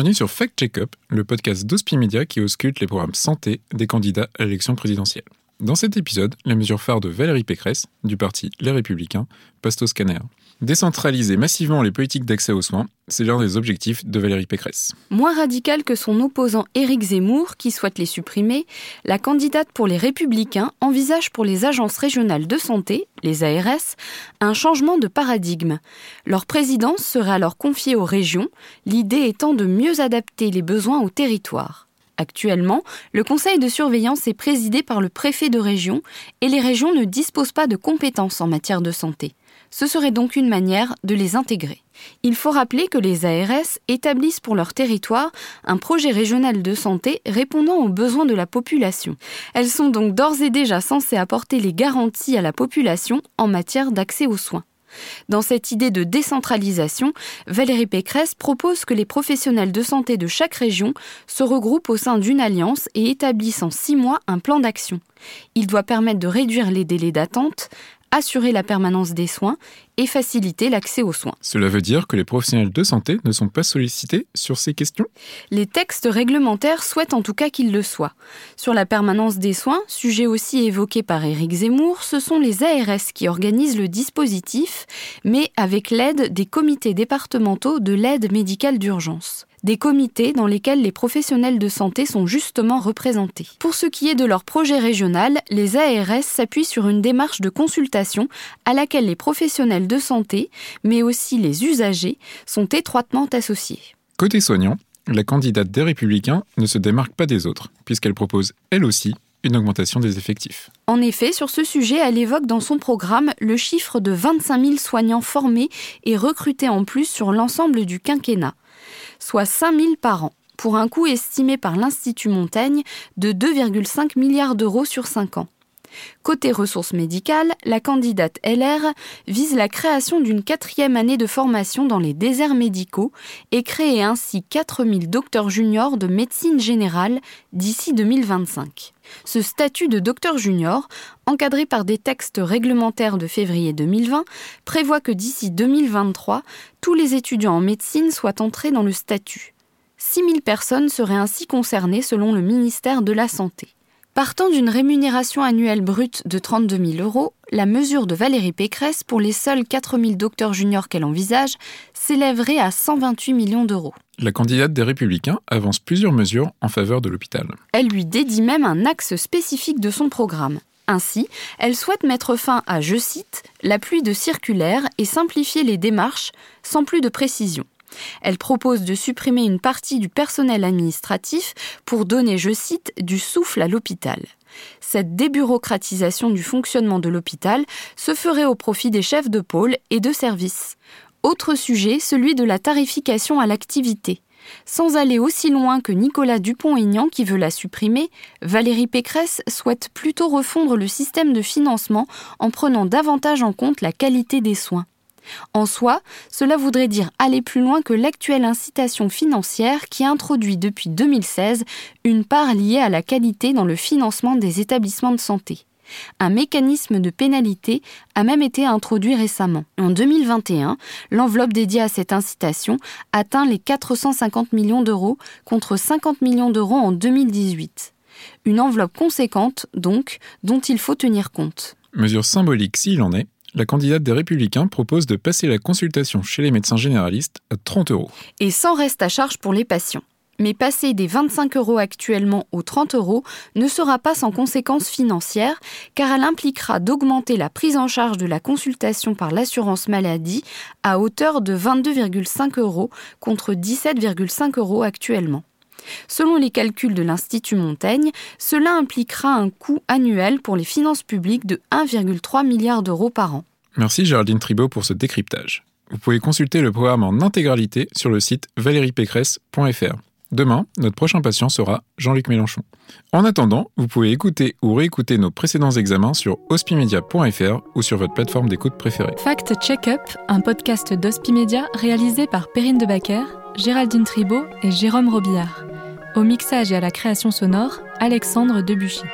Bienvenue sur Fact Check-up, le podcast d'Ospi Media qui ausculte les programmes santé des candidats à l'élection présidentielle. Dans cet épisode, la mesure phare de Valérie Pécresse, du parti Les Républicains, passe au scanner. Décentraliser massivement les politiques d'accès aux soins, c'est l'un des objectifs de Valérie Pécresse. Moins radical que son opposant Éric Zemmour, qui souhaite les supprimer, la candidate pour les Républicains envisage pour les agences régionales de santé, les ARS, un changement de paradigme. Leur présidence serait alors confiée aux régions, l'idée étant de mieux adapter les besoins au territoire. Actuellement, le conseil de surveillance est présidé par le préfet de région et les régions ne disposent pas de compétences en matière de santé. Ce serait donc une manière de les intégrer. Il faut rappeler que les ARS établissent pour leur territoire un projet régional de santé répondant aux besoins de la population. Elles sont donc d'ores et déjà censées apporter les garanties à la population en matière d'accès aux soins. Dans cette idée de décentralisation, Valérie Pécresse propose que les professionnels de santé de chaque région se regroupent au sein d'une alliance et établissent en six mois un plan d'action. Il doit permettre de réduire les délais d'attente, assurer la permanence des soins et faciliter l'accès aux soins. Cela veut dire que les professionnels de santé ne sont pas sollicités sur ces questions? Les textes réglementaires souhaitent en tout cas qu'ils le soient. Sur la permanence des soins, sujet aussi évoqué par Éric Zemmour, ce sont les ARS qui organisent le dispositif, mais avec l'aide des comités départementaux de l'aide médicale d'urgence des comités dans lesquels les professionnels de santé sont justement représentés. Pour ce qui est de leur projet régional, les ARS s'appuient sur une démarche de consultation à laquelle les professionnels de santé, mais aussi les usagers, sont étroitement associés. Côté soignant, la candidate des Républicains ne se démarque pas des autres, puisqu'elle propose, elle aussi, une augmentation des effectifs. En effet, sur ce sujet, elle évoque dans son programme le chiffre de 25 000 soignants formés et recrutés en plus sur l'ensemble du quinquennat soit 5 000 par an, pour un coût estimé par l'Institut Montaigne de 2,5 milliards d'euros sur 5 ans. Côté ressources médicales, la candidate LR vise la création d'une quatrième année de formation dans les déserts médicaux et créer ainsi 4000 docteurs juniors de médecine générale d'ici 2025. Ce statut de docteur junior, encadré par des textes réglementaires de février 2020, prévoit que d'ici 2023, tous les étudiants en médecine soient entrés dans le statut. 6000 personnes seraient ainsi concernées selon le ministère de la Santé. Partant d'une rémunération annuelle brute de 32 000 euros, la mesure de Valérie Pécresse pour les seuls 4 000 docteurs juniors qu'elle envisage s'élèverait à 128 millions d'euros. La candidate des Républicains avance plusieurs mesures en faveur de l'hôpital. Elle lui dédie même un axe spécifique de son programme. Ainsi, elle souhaite mettre fin à, je cite, la pluie de circulaires et simplifier les démarches sans plus de précision. Elle propose de supprimer une partie du personnel administratif pour donner, je cite, du souffle à l'hôpital. Cette débureaucratisation du fonctionnement de l'hôpital se ferait au profit des chefs de pôle et de services. Autre sujet, celui de la tarification à l'activité. Sans aller aussi loin que Nicolas Dupont-Aignan qui veut la supprimer, Valérie Pécresse souhaite plutôt refondre le système de financement en prenant davantage en compte la qualité des soins. En soi, cela voudrait dire aller plus loin que l'actuelle incitation financière qui introduit depuis 2016 une part liée à la qualité dans le financement des établissements de santé. Un mécanisme de pénalité a même été introduit récemment. En 2021, l'enveloppe dédiée à cette incitation atteint les 450 millions d'euros contre 50 millions d'euros en 2018. Une enveloppe conséquente, donc, dont il faut tenir compte. Mesure symbolique s'il en est, la candidate des Républicains propose de passer la consultation chez les médecins généralistes à 30 euros. Et sans reste à charge pour les patients. Mais passer des 25 euros actuellement aux 30 euros ne sera pas sans conséquences financières, car elle impliquera d'augmenter la prise en charge de la consultation par l'assurance maladie à hauteur de 22,5 euros contre 17,5 euros actuellement. Selon les calculs de l'Institut Montaigne, cela impliquera un coût annuel pour les finances publiques de 1,3 milliard d'euros par an. Merci Géraldine Tribault pour ce décryptage. Vous pouvez consulter le programme en intégralité sur le site valériepécresse.fr. Demain, notre prochain patient sera Jean-Luc Mélenchon. En attendant, vous pouvez écouter ou réécouter nos précédents examens sur hospimedia.fr ou sur votre plateforme d'écoute préférée. Fact Check-up, un podcast d'Hospimedia réalisé par Perrine Debacker, Géraldine Tribault et Jérôme Robillard. Au mixage et à la création sonore, Alexandre Debuchy.